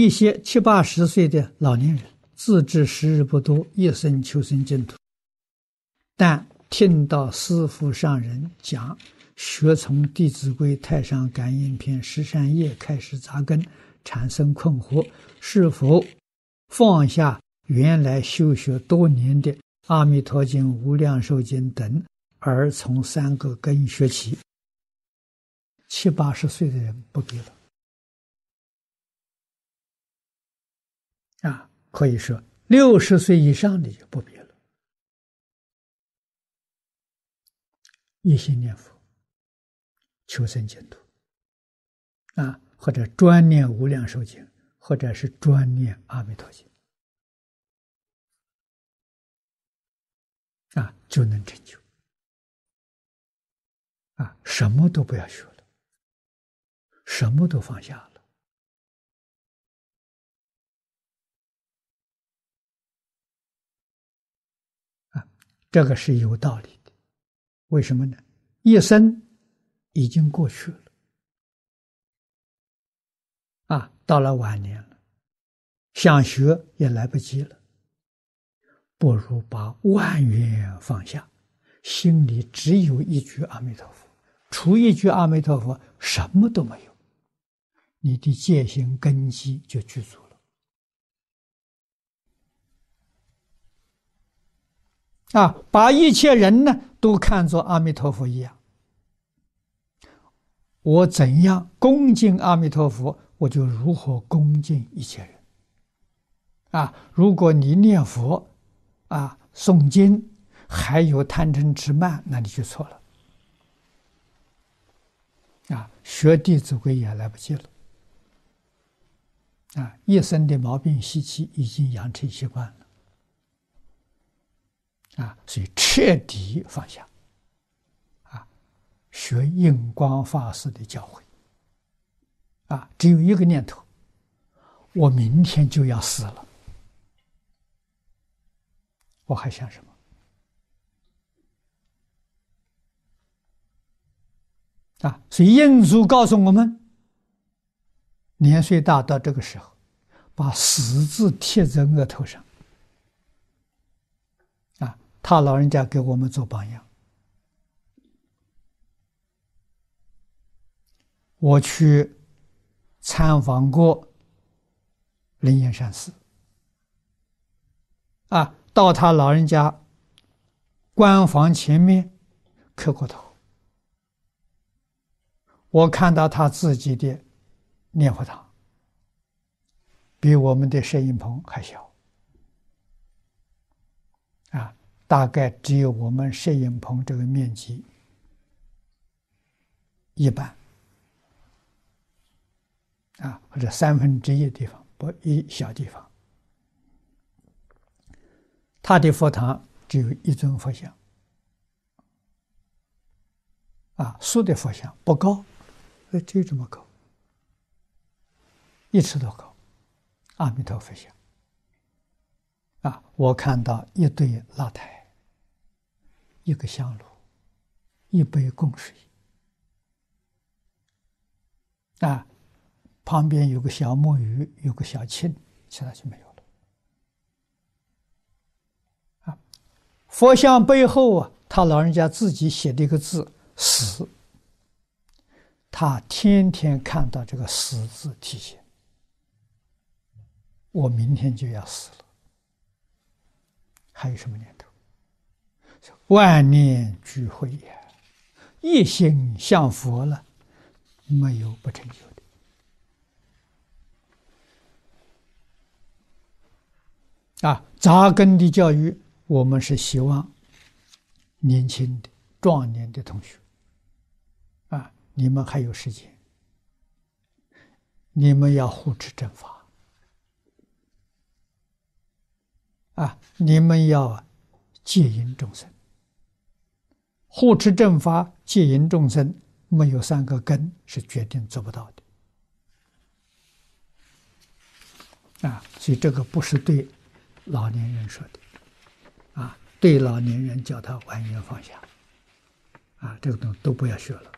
一些七八十岁的老年人，自知时日不多，一生求生净土，但听到师父上人讲，学从《弟子规》《太上感应篇》十善业开始扎根，产生困惑，是否放下原来修学多年的《阿弥陀经》《无量寿经》等，而从三个根学起？七八十岁的人不必了。啊，可以说六十岁以上的就不必了。一心念佛，求生净土，啊，或者专念无量寿经，或者是专念阿弥陀经，啊，就能成就。啊，什么都不要学了，什么都放下这个是有道理的，为什么呢？一生已经过去了，啊，到了晚年了，想学也来不及了，不如把万缘放下，心里只有一句阿弥陀佛，除一句阿弥陀佛，什么都没有，你的戒心根基就具足了。啊，把一切人呢都看作阿弥陀佛一样。我怎样恭敬阿弥陀佛，我就如何恭敬一切人。啊，如果你念佛，啊，诵经还有贪嗔痴慢，那你就错了。啊，学《弟子规》也来不及了。啊，一生的毛病习气已经养成习惯了。啊，所以彻底放下，啊，学印光法师的教诲，啊，只有一个念头，我明天就要死了，我还想什么？啊，所以印祖告诉我们，年岁大到这个时候，把死字贴在额头上。啊他老人家给我们做榜样。我去参访过灵岩山寺，啊，到他老人家关房前面磕过头，我看到他自己的念佛堂，比我们的摄影棚还小，啊。大概只有我们摄影棚这个面积一半啊，或者三分之一地方，不一小地方。他的佛堂只有一尊佛像，啊，塑的佛像不高，呃，就这么高，一尺多高，阿弥陀佛像。啊，我看到一堆蜡台。一个香炉，一杯供水，啊，旁边有个小木鱼，有个小磬，其他就没有了。啊，佛像背后啊，他老人家自己写的一个字“死”，他天天看到这个“死”字提醒，我明天就要死了，还有什么念头？万念俱灰呀，一心向佛了，没有不成就的。啊，扎根的教育，我们是希望年轻的、壮年的同学，啊，你们还有时间，你们要护持正法，啊，你们要戒引众生。护持正法，戒淫众生，没有三个根是决定做不到的。啊，所以这个不是对老年人说的，啊，对老年人叫他完全放下，啊，这个都都不要学了。